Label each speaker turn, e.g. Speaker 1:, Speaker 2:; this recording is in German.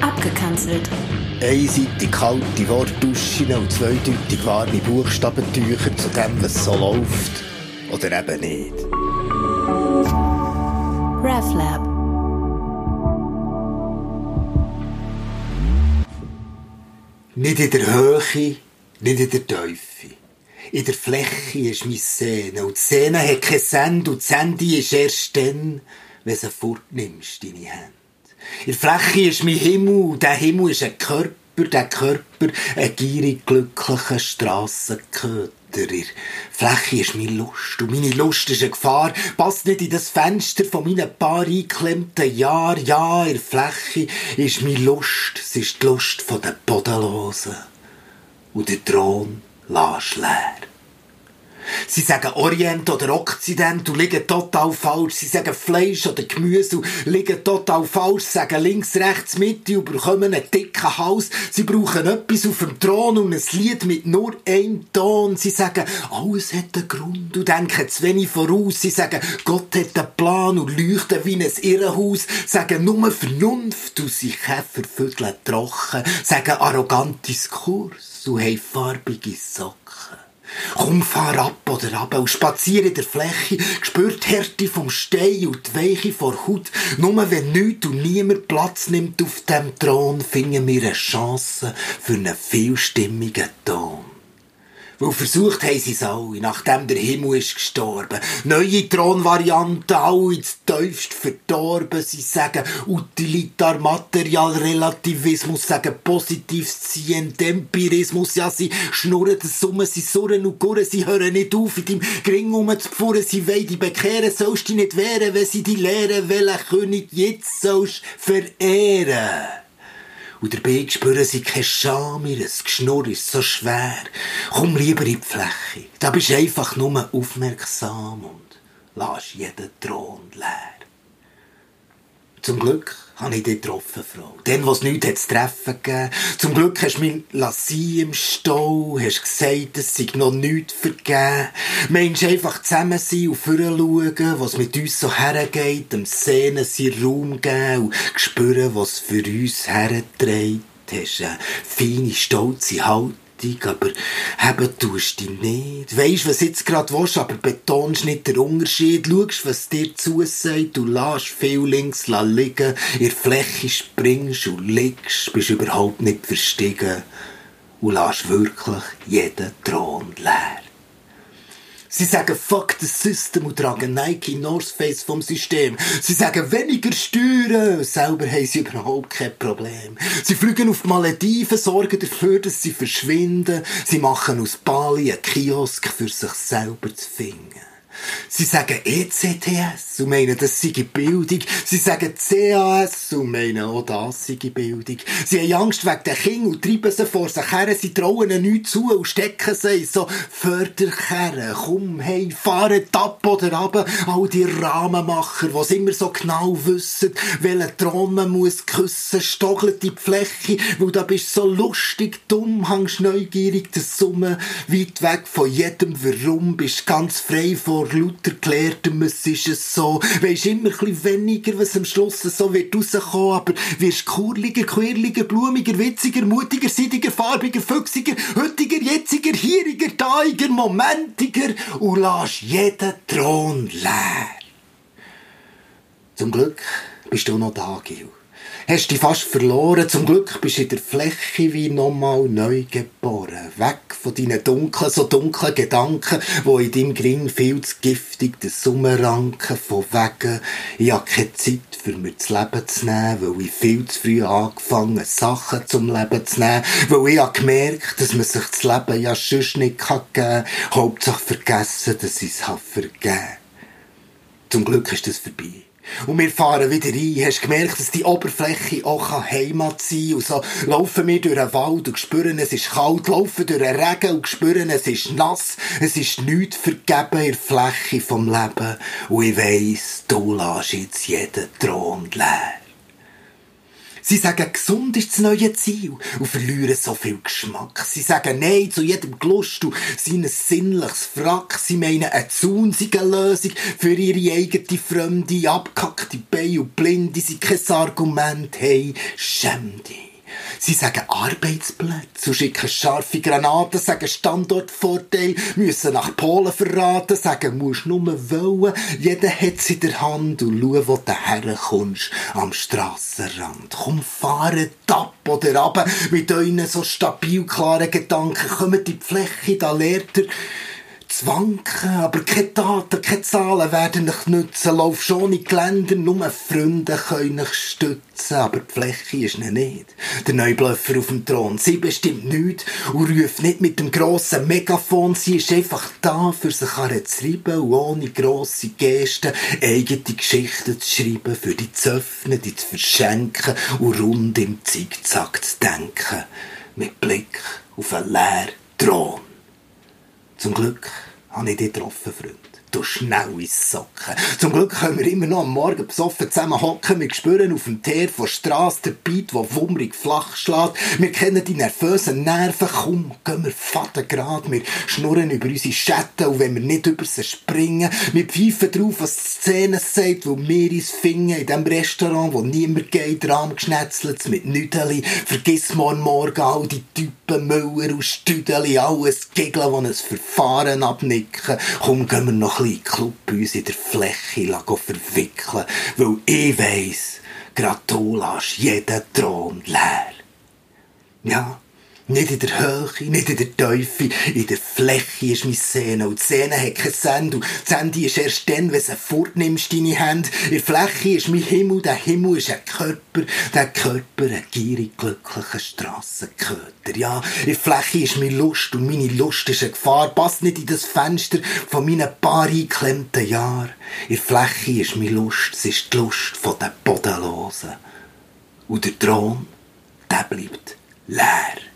Speaker 1: Abgekanzelt.
Speaker 2: Einseitig kalte Wortduschen und zweideutig warme Buchstabentücher zu dem, was so läuft. Oder eben nicht.
Speaker 1: RefLab.
Speaker 2: Nicht in der Höhe, nicht in der Tiefe. In der Fläche ist meine Sehne. Und die Sehne hat kein Send. Und die Sende ist erst dann, wenn du fortnimmst, deine Hände. In der Fläche ist mein Himmel. Der Himmel ist ein Körper. Der Körper ein gierig glücklicher Strassenköter. In der Fläche ist meine Lust. Und meine Lust ist eine Gefahr. Passt nicht in das Fenster von meinen paar eingeklemmten Jahren. Ja, in der Fläche ist meine Lust. Es ist die Lust den Bodenlosen. Und der Thron lässt leer. Sie sagen Orient oder Okzident und liegen total falsch. Sie sagen Fleisch oder Gemüse und liegen total falsch. Sie sagen links, rechts, Mitte und bekommen einen dicken Hals. Sie brauchen etwas auf dem Thron und ein Lied mit nur einem Ton. Sie sagen, alles hat einen Grund und denken zu wenig voraus. Sie sagen, Gott hat einen Plan und leuchten wie ein Irrenhaus. Sie sagen nur Vernunft und sie Käfervögel trocken. Sie sagen arrogant Diskurs und haben farbige Socken. Komm, fahr ab oder ab und spazier in der Fläche, spür die Härte vom Stein und die Weiche vor Haut. Nur wenn nichts und niemand Platz nimmt auf dem Thron, finden wir eine Chance für einen vielstimmigen Ton. Weil versucht haben sie es alle, nachdem der Himmel ist gestorben. Neue Thronvarianten, alle ins tiefst verdorben. Sie sagen Utilitar, Material, Relativismus, sagen positives Ziehen, Empirismus. Ja, sie schnurren das Summen, sie surren und gurren, sie hören nicht auf, in deinem Gring rumzupfuhren. Sie wollen dich bekehren, sollst dich nicht wehren, wenn sie dich lehren, welchen König jetzt sollst verehren. Und dabei spüren sie keine Scham, ihr Geschnurr ist so schwer. Komm lieber in die Fläche. Da bist du einfach nur aufmerksam und lass jeden Thron leer. Zum Glück habe ich dich getroffen, Frau. Dann, was nichts zu treffen gegeben. Zum Glück hast du mich lassen im Stau, hast gesagt, es sei noch nichts vergeben. Mensch, einfach zusammen sein und schauen, was mit uns so hergeht, dem Szenen seinen Raum geben und spüren, was für uns herträgt. Hast eine feine, stolze Haltung, aber haben tust du nicht. Weisst, was jetzt gerade willst, aber betonst nicht den Unterschied. Schaust, was dir zusagt und lässt viel links liegen. In der Fläche springst und liegst, bist überhaupt nicht verstiegen und lässt wirklich jeden Thron leer. Sie sagen Fuck the System und tragen Nike North Face vom System. Sie sagen weniger Steuern. Selber haben sie überhaupt kein Problem. Sie fliegen auf die Malediven, sorgen dafür, dass sie verschwinden. Sie machen aus Bali einen Kiosk für sich selber zu finden. Sie sagen ECTS und meinen, das sei Bildung. Sie sagen CAS und meinen, auch das sei Bildung. Sie haben Angst wegen den Kindern und treiben sie vor sich her. Sie trauen ihnen nichts zu und stecken sie in so Förderkerren. Komm, hey, fahren ab oder ab. All die Rahmenmacher, die immer so genau wissen, welchen man muss küssen, stoggeln die Fläche, weil da bist du so lustig, dumm, hängst neugierig, das Summe, weit weg von jedem Warum, bist ganz frei vor lauter Klärtem, es ist es so. Weisst immer ein weniger, was am Schluss so wird rauskommen, aber wirst kurliger, quirliger, blumiger, witziger, mutiger, seidiger, farbiger, füchsiger, heutiger, jetziger, hieriger, taiger, momentiger und lass jeden Thron leer. Zum Glück bist du noch da, Gil. Hast dich fast verloren. Zum Glück bist du in der Fläche wie nochmal neu geboren. Weg von deinen dunklen, so dunklen Gedanken, wo in deinem Gring viel zu giftig den Summeranken von wegen. Ich habe keine Zeit für mir das Leben zu nehmen, weil ich viel zu früh angefangen Sachen zum Leben zu nehmen, weil ich habe gemerkt, dass man sich das Leben ja sonst nicht geben kann. Hauptsache vergessen, dass ich es vergeben. Zum Glück ist das vorbei. Und wir fahren wieder rein. Hast gemerkt, dass die Oberfläche auch Heimat sein kann? Und so laufen wir durch den Wald und spüren, es ist kalt. Laufen durch den Regen und spüren, es ist nass. Es ist nichts vergeben in der Fläche vom Leben. Und ich weiss, du lässt jetzt jeden Thron leer. Sie sagen, gesund ist das neue Ziel und verlieren so viel Geschmack. Sie sagen Nein zu jedem Gelust und sind ein sinnliches Frack. Sie meinen eine zaunzige Lösung für ihre eigene fremde, abkackte Beine und Blinde sie kein Argument haben. Schäm dich. Sie sagen Arbeitsplätze und schicken scharfe Granaten, sagen Standortvorteil, müssen nach Polen verraten, sagen, musst nur wollen. Jeder hat's in der Hand und schau, wo du herkommst. Am Strassenrand. Komm, fahret ab oder ab. Mit euren so stabil klaren Gedanken kommt die Fläche, da lehrt er, zu wanken, aber keine Daten, keine Zahlen werden dich nützen. Lauf schon in die Länder, nur Freunde können dich stützen, aber die Fläche ist nicht. nicht. Der Neublöffer auf dem Thron, sie bestimmt nichts und ruft nicht mit dem grossen Megafon, sie ist einfach da, für sich zu und ohne grosse Gesten eigene Geschichten zu schreiben, für die zu öffnen, die zu verschenken und rund im Zickzack zu denken. Mit Blick auf einen leeren Thron. Zum Glück habe ich dich getroffen, Freund. Du schnell ins Socken. Zum Glück können wir immer noch am Morgen besoffen zusammen hocken. Wir spüren auf dem Teer von Strasse den Beat, der wummrig flach schlägt. Wir kennen die nervösen Nerven. Komm, gehen wir faden grad. Wir schnurren über unsere Schatten und wenn wir nicht über sie springen. Wir pfeifen drauf, was die Szene sagt, wo wir uns finden. In dem Restaurant, wo niemand geht, rahmgeschnetzelt mit Nüdeli. Vergiss morgen morgen all die Typen, Müller und Stüdeli, alles Gegeln, die ein Verfahren abnicken. Komm, gehen wir noch bisschen Club bei uns in der Fläche verwickeln, weil ich weiss, grad du lässt jeden Thron leer. Ja, nicht in der Höhe, nicht in der Teufel, in der Fläche ist meine Sehne. Und die Sehne hat kein Send. Und das Ende ist erst dann, wenn du fortnimmst, deine Hände. In der Fläche ist mein Himmel, der Himmel ist ein Körper, der Körper ein gierig glücklicher Strassenköter. Ja, in der Fläche ist meine Lust und meine Lust ist eine Gefahr. Passt nicht in das Fenster von meinen paar eingeklemmten Jahren. In der Fläche ist meine Lust, es ist die Lust von den Bodenlosen. Und der Thron, der bleibt leer.